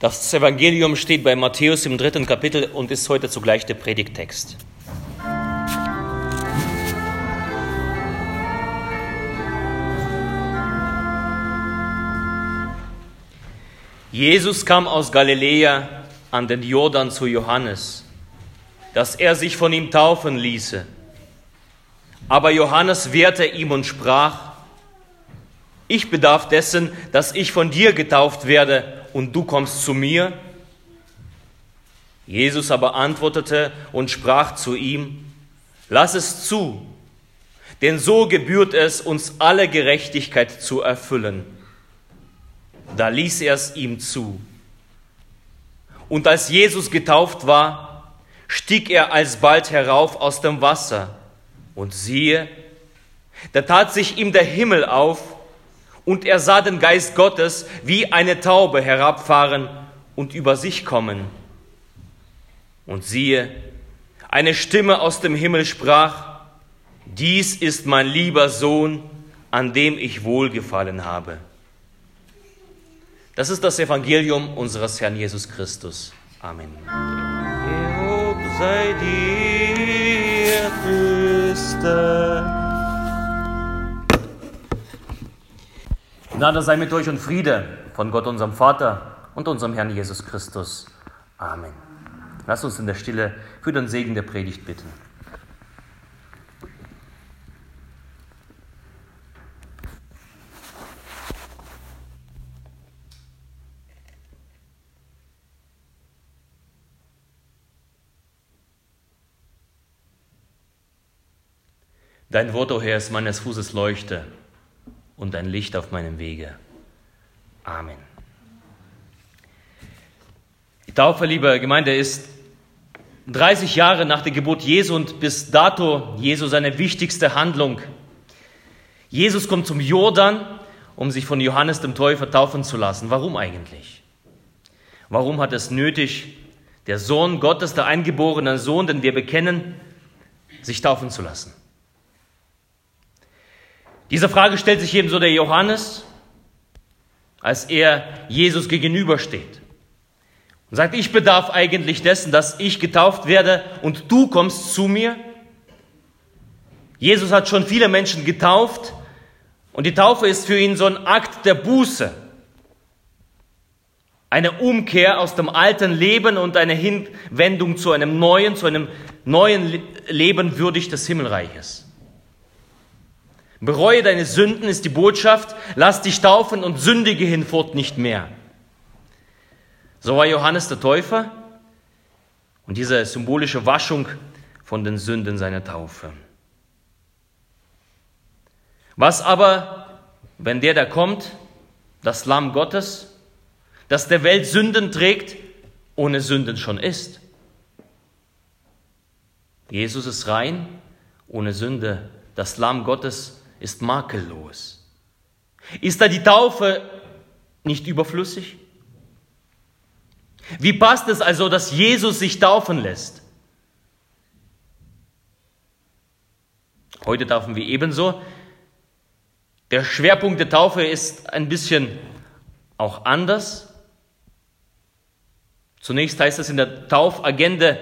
Das Evangelium steht bei Matthäus im dritten Kapitel und ist heute zugleich der Predigtext. Jesus kam aus Galiläa an den Jordan zu Johannes, dass er sich von ihm taufen ließe. Aber Johannes wehrte ihm und sprach, ich bedarf dessen, dass ich von dir getauft werde und du kommst zu mir? Jesus aber antwortete und sprach zu ihm, lass es zu, denn so gebührt es, uns alle Gerechtigkeit zu erfüllen. Da ließ er es ihm zu. Und als Jesus getauft war, stieg er alsbald herauf aus dem Wasser. Und siehe, da tat sich ihm der Himmel auf, und er sah den Geist Gottes wie eine Taube herabfahren und über sich kommen. Und siehe, eine Stimme aus dem Himmel sprach, dies ist mein lieber Sohn, an dem ich wohlgefallen habe. Das ist das Evangelium unseres Herrn Jesus Christus. Amen. Lob sei dir, Christus. Gnade sei mit euch und Friede von Gott, unserem Vater und unserem Herrn Jesus Christus. Amen. Lass uns in der Stille für den Segen der Predigt bitten. Dein Wort, o oh Herr, ist meines Fußes Leuchte und ein Licht auf meinem Wege. Amen. Die Taufe, liebe Gemeinde, ist 30 Jahre nach der Geburt Jesu und bis dato Jesu seine wichtigste Handlung. Jesus kommt zum Jordan, um sich von Johannes dem Täufer taufen zu lassen. Warum eigentlich? Warum hat es nötig, der Sohn Gottes, der eingeborene Sohn, den wir bekennen, sich taufen zu lassen? Diese Frage stellt sich ebenso der Johannes, als er Jesus gegenübersteht. Und sagt, ich bedarf eigentlich dessen, dass ich getauft werde und du kommst zu mir. Jesus hat schon viele Menschen getauft und die Taufe ist für ihn so ein Akt der Buße. Eine Umkehr aus dem alten Leben und eine Hinwendung zu einem neuen, zu einem neuen Leben würdig des Himmelreiches. Bereue deine Sünden ist die Botschaft, lass dich taufen und sündige hinfort nicht mehr. So war Johannes der Täufer und diese symbolische Waschung von den Sünden seiner Taufe. Was aber, wenn der da kommt, das Lamm Gottes, das der Welt Sünden trägt, ohne Sünden schon ist? Jesus ist rein, ohne Sünde. Das Lamm Gottes ist makellos. Ist da die Taufe nicht überflüssig? Wie passt es also, dass Jesus sich taufen lässt? Heute taufen wir ebenso. Der Schwerpunkt der Taufe ist ein bisschen auch anders. Zunächst heißt es in der Taufagenda,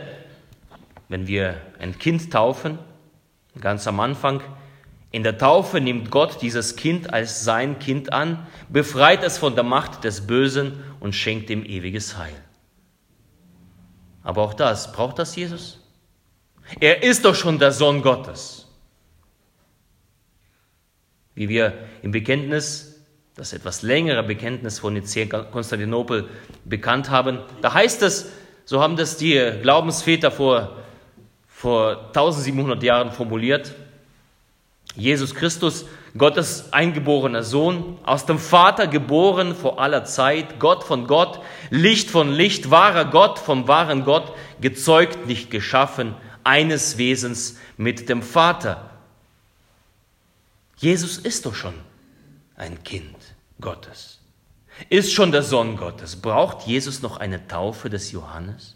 wenn wir ein Kind taufen, ganz am Anfang, in der Taufe nimmt Gott dieses Kind als sein Kind an, befreit es von der Macht des Bösen und schenkt ihm ewiges Heil. Aber auch das, braucht das Jesus? Er ist doch schon der Sohn Gottes. Wie wir im Bekenntnis, das etwas längere Bekenntnis von Konstantinopel bekannt haben, da heißt es, so haben das die Glaubensväter vor, vor 1700 Jahren formuliert, Jesus Christus, Gottes eingeborener Sohn, aus dem Vater geboren vor aller Zeit, Gott von Gott, Licht von Licht, wahrer Gott vom wahren Gott, gezeugt, nicht geschaffen, eines Wesens mit dem Vater. Jesus ist doch schon ein Kind Gottes, ist schon der Sohn Gottes. Braucht Jesus noch eine Taufe des Johannes?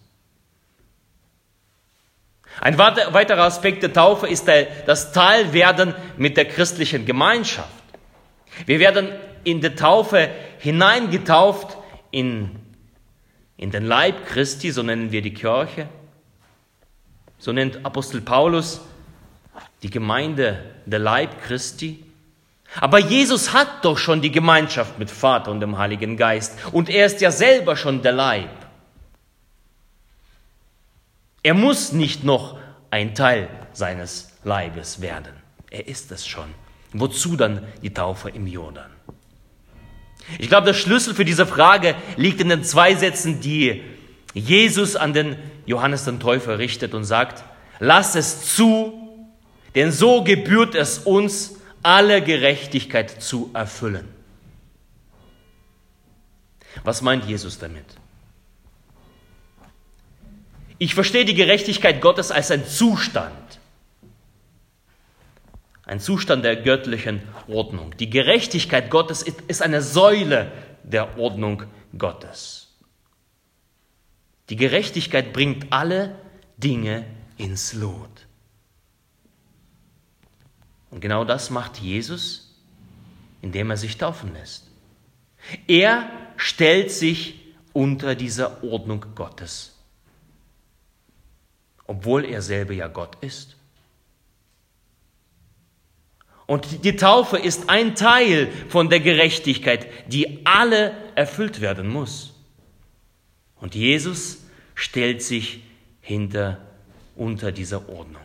Ein weiterer Aspekt der Taufe ist das Teilwerden mit der christlichen Gemeinschaft. Wir werden in der Taufe hineingetauft in in den Leib Christi, so nennen wir die Kirche. So nennt Apostel Paulus die Gemeinde der Leib Christi. Aber Jesus hat doch schon die Gemeinschaft mit Vater und dem Heiligen Geist und er ist ja selber schon der Leib. Er muss nicht noch ein Teil seines Leibes werden. Er ist es schon. Wozu dann die Taufe im Jordan? Ich glaube, der Schlüssel für diese Frage liegt in den zwei Sätzen, die Jesus an den Johannes den Täufer richtet und sagt, lass es zu, denn so gebührt es uns, alle Gerechtigkeit zu erfüllen. Was meint Jesus damit? Ich verstehe die Gerechtigkeit Gottes als ein Zustand, ein Zustand der göttlichen Ordnung. Die Gerechtigkeit Gottes ist eine Säule der Ordnung Gottes. Die Gerechtigkeit bringt alle Dinge ins Lot. Und genau das macht Jesus, indem er sich taufen lässt. Er stellt sich unter dieser Ordnung Gottes, obwohl er selber ja Gott ist. Und die Taufe ist ein Teil von der Gerechtigkeit, die alle erfüllt werden muss. Und Jesus stellt sich hinter, unter dieser Ordnung.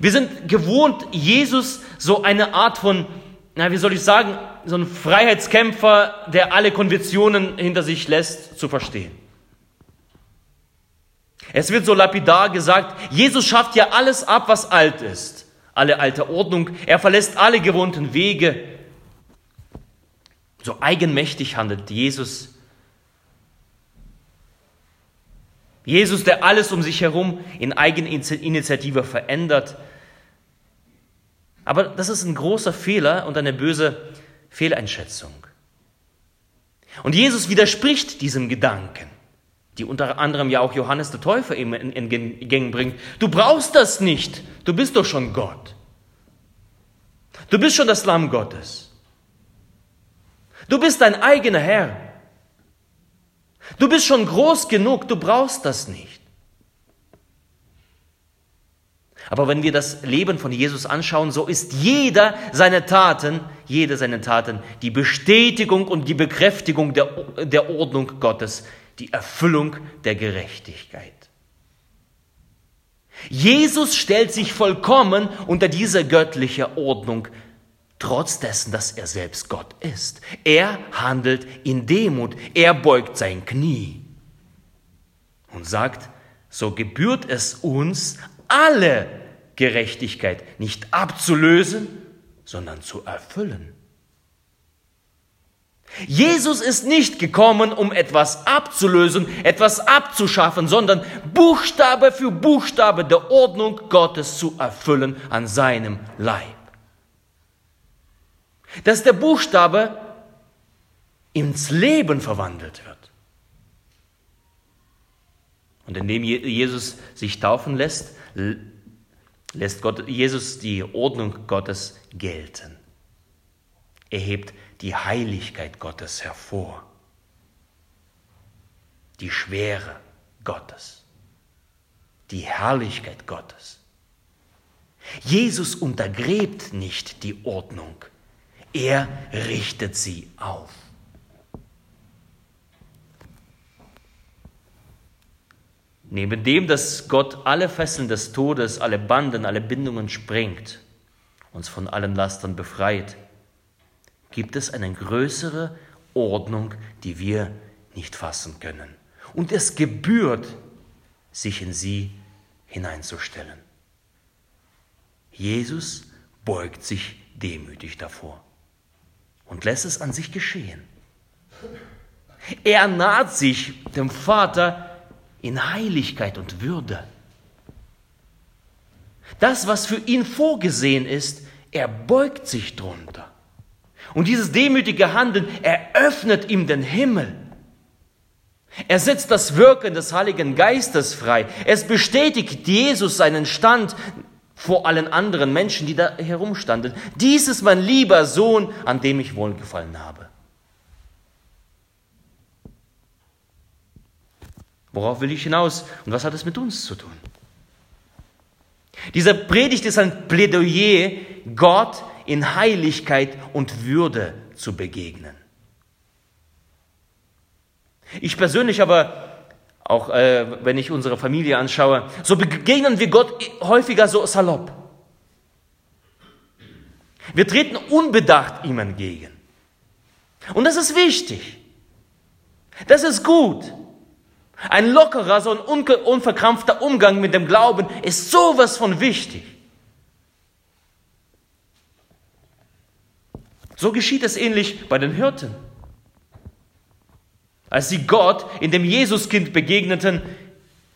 Wir sind gewohnt, Jesus so eine Art von, na, wie soll ich sagen, so ein Freiheitskämpfer, der alle Konventionen hinter sich lässt, zu verstehen. Es wird so lapidar gesagt, Jesus schafft ja alles ab, was alt ist. Alle alte Ordnung. Er verlässt alle gewohnten Wege. So eigenmächtig handelt Jesus. Jesus, der alles um sich herum in Eigeninitiative verändert. Aber das ist ein großer Fehler und eine böse Fehleinschätzung. Und Jesus widerspricht diesem Gedanken, die unter anderem ja auch Johannes der Täufer eben in, in Gängen bringt. Du brauchst das nicht, du bist doch schon Gott. Du bist schon das Lamm Gottes. Du bist dein eigener Herr. Du bist schon groß genug, du brauchst das nicht. Aber wenn wir das Leben von Jesus anschauen, so ist jeder seiner Taten, jede seiner Taten die Bestätigung und die Bekräftigung der, der Ordnung Gottes, die Erfüllung der Gerechtigkeit. Jesus stellt sich vollkommen unter diese göttliche Ordnung trotz dessen, dass er selbst Gott ist. Er handelt in Demut, er beugt sein Knie und sagt, so gebührt es uns, alle Gerechtigkeit nicht abzulösen, sondern zu erfüllen. Jesus ist nicht gekommen, um etwas abzulösen, etwas abzuschaffen, sondern Buchstabe für Buchstabe der Ordnung Gottes zu erfüllen an seinem Leib dass der Buchstabe ins Leben verwandelt wird. Und indem Jesus sich taufen lässt, lässt Gott, Jesus die Ordnung Gottes gelten. Er hebt die Heiligkeit Gottes hervor, die Schwere Gottes, die Herrlichkeit Gottes. Jesus untergräbt nicht die Ordnung, er richtet sie auf. Neben dem, dass Gott alle Fesseln des Todes, alle Banden, alle Bindungen sprengt, uns von allen Lastern befreit, gibt es eine größere Ordnung, die wir nicht fassen können. Und es gebührt, sich in sie hineinzustellen. Jesus beugt sich demütig davor und lässt es an sich geschehen. Er naht sich dem Vater in Heiligkeit und Würde. Das, was für ihn vorgesehen ist, er beugt sich drunter. Und dieses demütige Handeln eröffnet ihm den Himmel. Er setzt das Wirken des Heiligen Geistes frei. Es bestätigt Jesus seinen Stand vor allen anderen Menschen, die da herumstanden. Dies ist mein lieber Sohn, an dem ich wohlgefallen habe. Worauf will ich hinaus und was hat es mit uns zu tun? Dieser Predigt ist ein Plädoyer, Gott in Heiligkeit und Würde zu begegnen. Ich persönlich aber, auch äh, wenn ich unsere Familie anschaue, so begegnen wir Gott häufiger so salopp. Wir treten unbedacht ihm entgegen. Und das ist wichtig. Das ist gut. Ein lockerer, so ein unverkrampfter Umgang mit dem Glauben ist sowas von wichtig. So geschieht es ähnlich bei den Hirten. Als sie Gott in dem Jesuskind begegneten,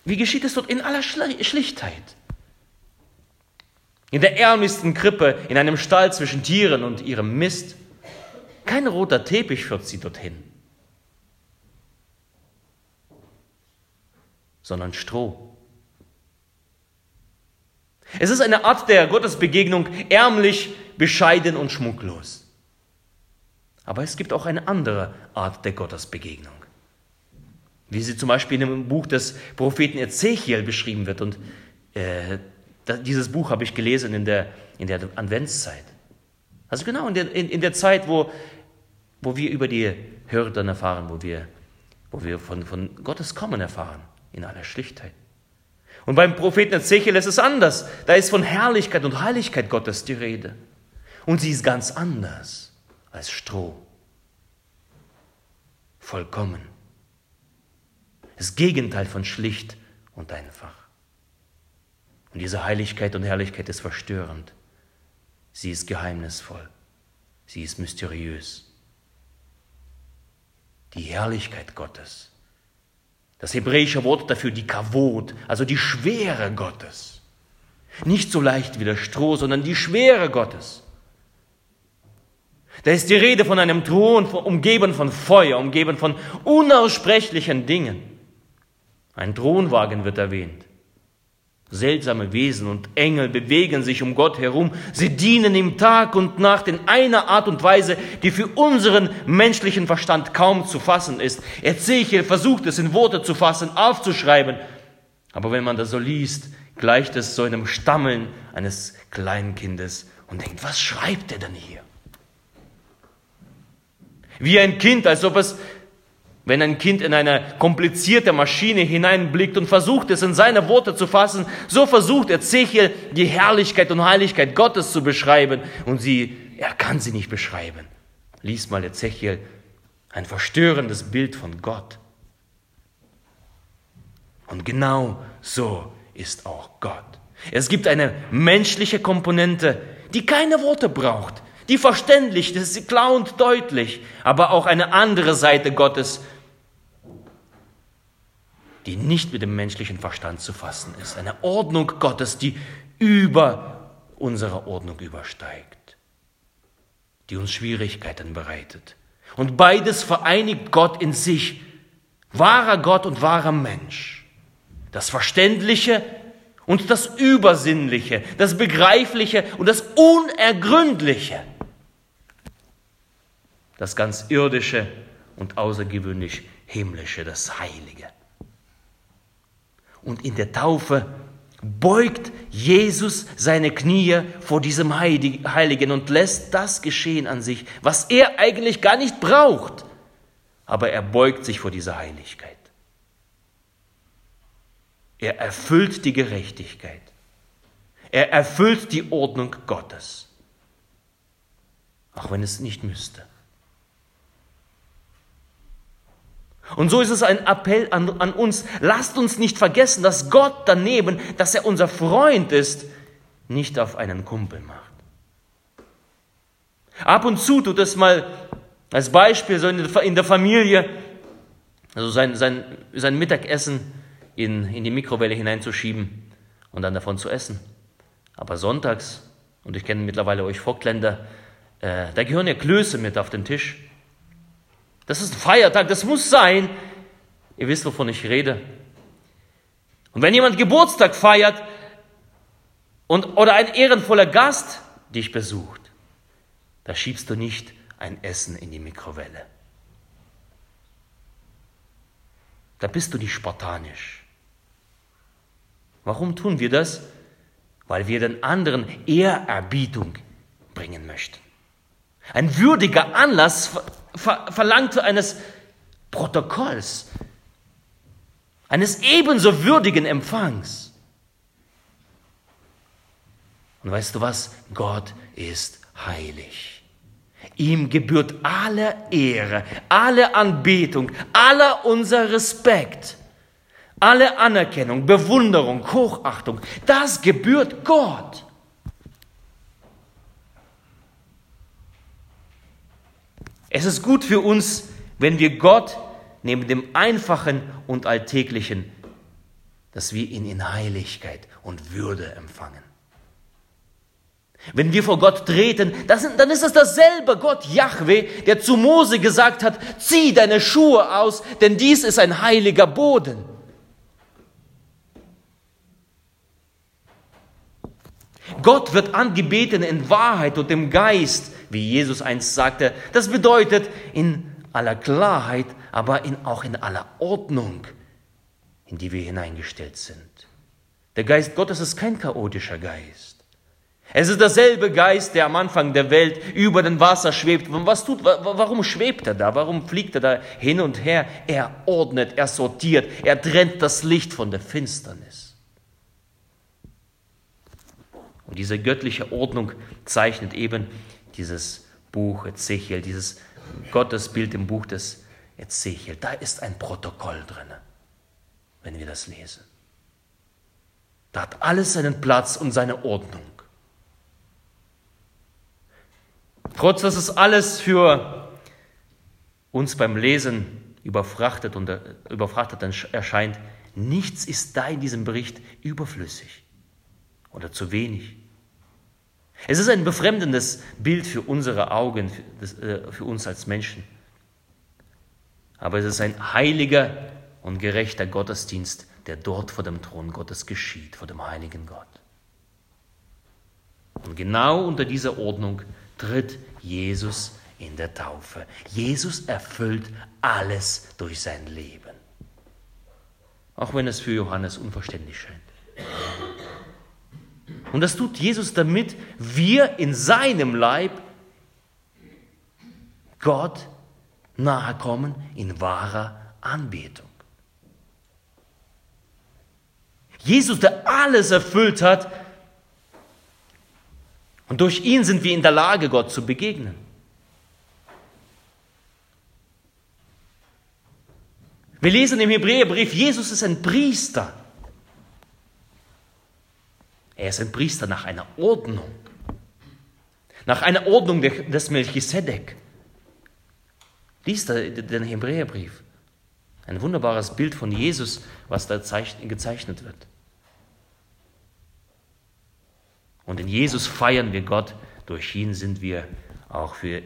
wie geschieht es dort in aller Schlichtheit? In der ärmlichsten Krippe, in einem Stall zwischen Tieren und ihrem Mist. Kein roter Teppich führt sie dorthin, sondern Stroh. Es ist eine Art der Gottesbegegnung, ärmlich, bescheiden und schmucklos. Aber es gibt auch eine andere Art der Gottesbegegnung wie sie zum Beispiel in dem Buch des Propheten Ezechiel beschrieben wird. Und äh, dieses Buch habe ich gelesen in der, in der Adventszeit. Also genau in der, in, in der Zeit, wo, wo wir über die Hürden erfahren, wo wir, wo wir von, von Gottes Kommen erfahren, in aller Schlichtheit. Und beim Propheten Ezechiel ist es anders. Da ist von Herrlichkeit und Heiligkeit Gottes die Rede. Und sie ist ganz anders als Stroh. Vollkommen. Das Gegenteil von schlicht und einfach. Und diese Heiligkeit und Herrlichkeit ist verstörend. Sie ist geheimnisvoll. Sie ist mysteriös. Die Herrlichkeit Gottes. Das hebräische Wort dafür, die Kavod, also die Schwere Gottes. Nicht so leicht wie der Stroh, sondern die Schwere Gottes. Da ist die Rede von einem Thron, umgeben von Feuer, umgeben von unaussprechlichen Dingen. Ein Thronwagen wird erwähnt. Seltsame Wesen und Engel bewegen sich um Gott herum. Sie dienen ihm Tag und Nacht in einer Art und Weise, die für unseren menschlichen Verstand kaum zu fassen ist. Ezechiel versucht es in Worte zu fassen, aufzuschreiben. Aber wenn man das so liest, gleicht es so einem Stammeln eines Kleinkindes und denkt, was schreibt er denn hier? Wie ein Kind, als ob es wenn ein Kind in eine komplizierte Maschine hineinblickt und versucht es in seine Worte zu fassen, so versucht Ezechiel die Herrlichkeit und Heiligkeit Gottes zu beschreiben und sie, er kann sie nicht beschreiben. Lies mal Ezechiel, ein verstörendes Bild von Gott. Und genau so ist auch Gott. Es gibt eine menschliche Komponente, die keine Worte braucht, die verständlich ist, klar und deutlich, aber auch eine andere Seite Gottes, die nicht mit dem menschlichen Verstand zu fassen ist. Eine Ordnung Gottes, die über unsere Ordnung übersteigt, die uns Schwierigkeiten bereitet. Und beides vereinigt Gott in sich, wahrer Gott und wahrer Mensch. Das Verständliche und das Übersinnliche, das Begreifliche und das Unergründliche. Das ganz Irdische und außergewöhnlich Himmlische, das Heilige. Und in der Taufe beugt Jesus seine Knie vor diesem Heiligen und lässt das geschehen an sich, was er eigentlich gar nicht braucht. Aber er beugt sich vor dieser Heiligkeit. Er erfüllt die Gerechtigkeit. Er erfüllt die Ordnung Gottes. Auch wenn es nicht müsste. Und so ist es ein Appell an, an, uns, lasst uns nicht vergessen, dass Gott daneben, dass er unser Freund ist, nicht auf einen Kumpel macht. Ab und zu tut es mal als Beispiel so in der Familie, also sein, sein, sein Mittagessen in, in die Mikrowelle hineinzuschieben und dann davon zu essen. Aber sonntags, und ich kenne mittlerweile euch Vogtländer, äh, da gehören ja Klöße mit auf den Tisch. Das ist ein Feiertag, das muss sein. Ihr wisst, wovon ich rede. Und wenn jemand Geburtstag feiert und, oder ein ehrenvoller Gast dich besucht, da schiebst du nicht ein Essen in die Mikrowelle. Da bist du nicht spartanisch. Warum tun wir das? Weil wir den anderen Ehrerbietung bringen möchten. Ein würdiger Anlass ver verlangt eines Protokolls, eines ebenso würdigen Empfangs. Und weißt du was? Gott ist heilig. Ihm gebührt alle Ehre, alle Anbetung, aller unser Respekt, alle Anerkennung, Bewunderung, Hochachtung. Das gebührt Gott. Es ist gut für uns, wenn wir Gott neben dem Einfachen und Alltäglichen, dass wir ihn in Heiligkeit und Würde empfangen. Wenn wir vor Gott treten, dann ist es dasselbe Gott Yahweh, der zu Mose gesagt hat, zieh deine Schuhe aus, denn dies ist ein heiliger Boden. Gott wird angebeten in Wahrheit und im Geist, wie Jesus einst sagte. Das bedeutet in aller Klarheit, aber in, auch in aller Ordnung, in die wir hineingestellt sind. Der Geist Gottes ist kein chaotischer Geist. Es ist derselbe Geist, der am Anfang der Welt über den Wasser schwebt. Was tut, warum schwebt er da? Warum fliegt er da hin und her? Er ordnet, er sortiert, er trennt das Licht von der Finsternis. Und diese göttliche Ordnung zeichnet eben dieses Buch Ezechiel, dieses Gottesbild im Buch des Ezechiel. Da ist ein Protokoll drin, wenn wir das lesen. Da hat alles seinen Platz und seine Ordnung. Trotz dass es alles für uns beim Lesen überfrachtet und äh, überfrachtet erscheint, nichts ist da in diesem Bericht überflüssig oder zu wenig. Es ist ein befremdendes Bild für unsere Augen, für äh, uns als Menschen. Aber es ist ein heiliger und gerechter Gottesdienst, der dort vor dem Thron Gottes geschieht, vor dem heiligen Gott. Und genau unter dieser Ordnung tritt Jesus in der Taufe. Jesus erfüllt alles durch sein Leben. Auch wenn es für Johannes unverständlich scheint. Und das tut Jesus, damit wir in seinem Leib Gott nahe kommen in wahrer Anbetung. Jesus, der alles erfüllt hat, und durch ihn sind wir in der Lage, Gott zu begegnen. Wir lesen im Hebräerbrief, Jesus ist ein Priester. Er ist ein Priester nach einer Ordnung. Nach einer Ordnung des Melchisedek. Lies den Hebräerbrief. Ein wunderbares Bild von Jesus, was da gezeichnet wird. Und in Jesus feiern wir Gott, durch ihn sind wir auch für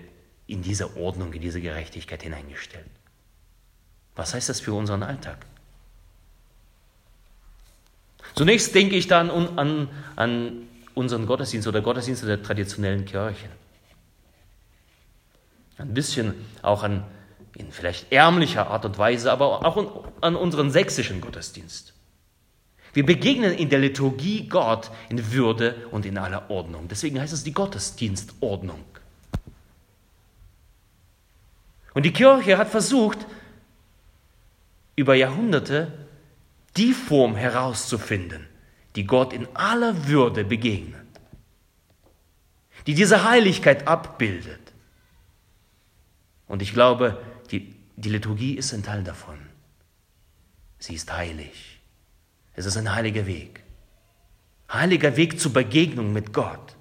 in diese Ordnung, in diese Gerechtigkeit hineingestellt. Was heißt das für unseren Alltag? Zunächst denke ich dann an, an unseren Gottesdienst oder Gottesdienste der traditionellen Kirchen. Ein bisschen auch an, in vielleicht ärmlicher Art und Weise, aber auch an unseren sächsischen Gottesdienst. Wir begegnen in der Liturgie Gott in Würde und in aller Ordnung. Deswegen heißt es die Gottesdienstordnung. Und die Kirche hat versucht, über Jahrhunderte die Form herauszufinden, die Gott in aller Würde begegnet, die diese Heiligkeit abbildet. Und ich glaube, die, die Liturgie ist ein Teil davon. Sie ist heilig. Es ist ein heiliger Weg. Heiliger Weg zur Begegnung mit Gott.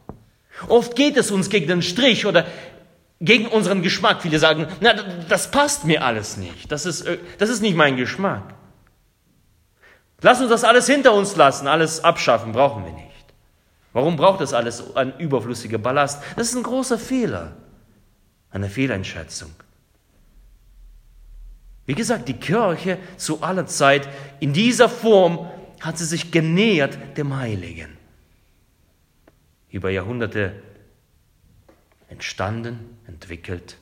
Oft geht es uns gegen den Strich oder gegen unseren Geschmack. Viele sagen, na, das passt mir alles nicht. Das ist, äh, das ist nicht mein Geschmack. Lass uns das alles hinter uns lassen, alles abschaffen, brauchen wir nicht. Warum braucht das alles ein überflüssiger Ballast? Das ist ein großer Fehler, eine Fehleinschätzung. Wie gesagt, die Kirche zu aller Zeit in dieser Form hat sie sich genähert dem Heiligen. Über Jahrhunderte entstanden, entwickelt,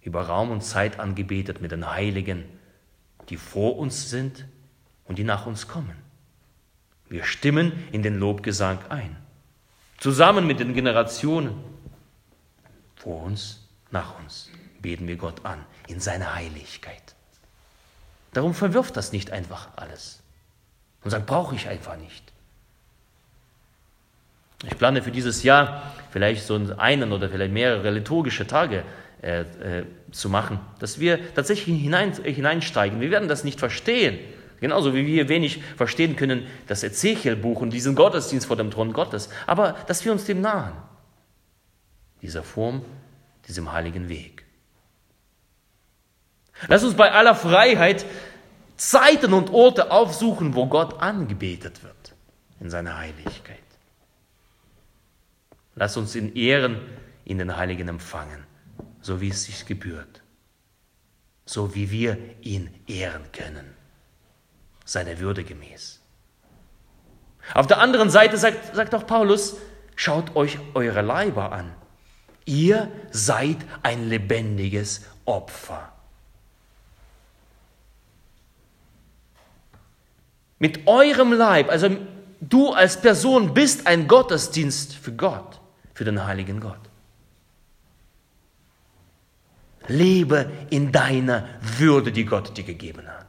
über Raum und Zeit angebetet mit den Heiligen, die vor uns sind und die nach uns kommen. Wir stimmen in den Lobgesang ein, zusammen mit den Generationen. Vor uns, nach uns beten wir Gott an in seiner Heiligkeit. Darum verwirft das nicht einfach alles und sagt, brauche ich einfach nicht. Ich plane für dieses Jahr vielleicht so einen oder vielleicht mehrere liturgische Tage äh, äh, zu machen, dass wir tatsächlich hinein, äh, hineinsteigen. Wir werden das nicht verstehen. Genauso wie wir wenig verstehen können das Ezechiel-Buch und diesen Gottesdienst vor dem Thron Gottes. Aber dass wir uns dem nahen. Dieser Form, diesem heiligen Weg. Lass uns bei aller Freiheit Zeiten und Orte aufsuchen, wo Gott angebetet wird in seiner Heiligkeit. Lass uns in Ehren in den Heiligen empfangen, so wie es sich gebührt, so wie wir ihn ehren können, seiner Würde gemäß. Auf der anderen Seite sagt, sagt auch Paulus, schaut euch eure Leiber an. Ihr seid ein lebendiges Opfer. Mit eurem Leib, also du als Person bist ein Gottesdienst für Gott für den heiligen Gott. Lebe in deiner Würde, die Gott dir gegeben hat.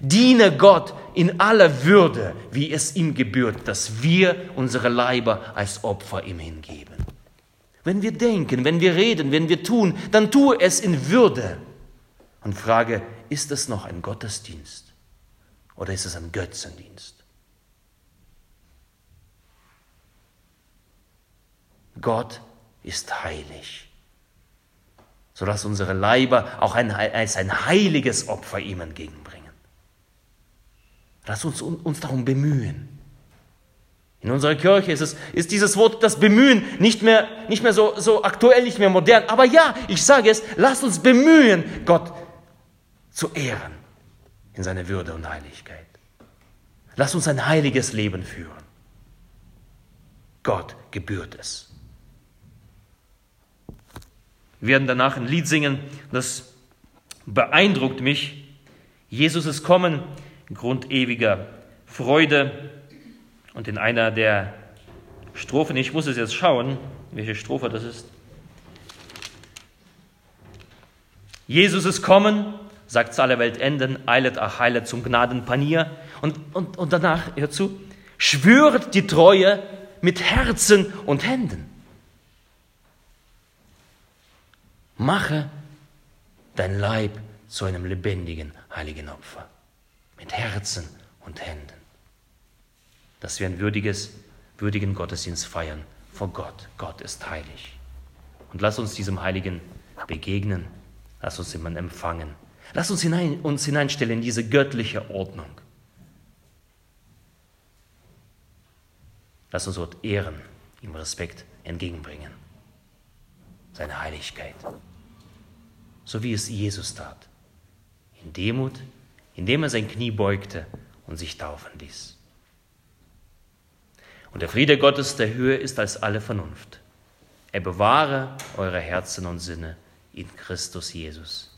Diene Gott in aller Würde, wie es ihm gebührt, dass wir unsere Leiber als Opfer ihm hingeben. Wenn wir denken, wenn wir reden, wenn wir tun, dann tue es in Würde. Und frage, ist es noch ein Gottesdienst oder ist es ein Götzendienst? Gott ist heilig. So dass unsere Leiber auch ein, als ein heiliges Opfer ihm entgegenbringen. Lass uns uns darum bemühen. In unserer Kirche ist, es, ist dieses Wort, das Bemühen, nicht mehr, nicht mehr so, so aktuell, nicht mehr modern. Aber ja, ich sage es, lass uns bemühen, Gott zu ehren in seiner Würde und Heiligkeit. Lass uns ein heiliges Leben führen. Gott gebührt es. Wir werden danach ein Lied singen, das beeindruckt mich. Jesus ist kommen, Grund ewiger Freude. Und in einer der Strophen, ich muss es jetzt schauen, welche Strophe das ist. Jesus ist kommen, sagt zu aller Welt enden, eilet, ach, heilet zum Gnadenpanier. Und, und, und danach, hört zu, schwört die Treue mit Herzen und Händen. Mache dein Leib zu einem lebendigen, heiligen Opfer. Mit Herzen und Händen. Dass wir ein würdiges, würdigen Gottesdienst feiern vor Gott. Gott ist heilig. Und lass uns diesem Heiligen begegnen. Lass uns jemanden empfangen. Lass uns hinein, uns hineinstellen in diese göttliche Ordnung. Lass uns dort Ehren, ihm Respekt entgegenbringen. Seine Heiligkeit so wie es Jesus tat. In Demut, indem er sein Knie beugte und sich taufen ließ. Und der Friede Gottes der Höhe ist als alle Vernunft. Er bewahre eure Herzen und Sinne in Christus Jesus.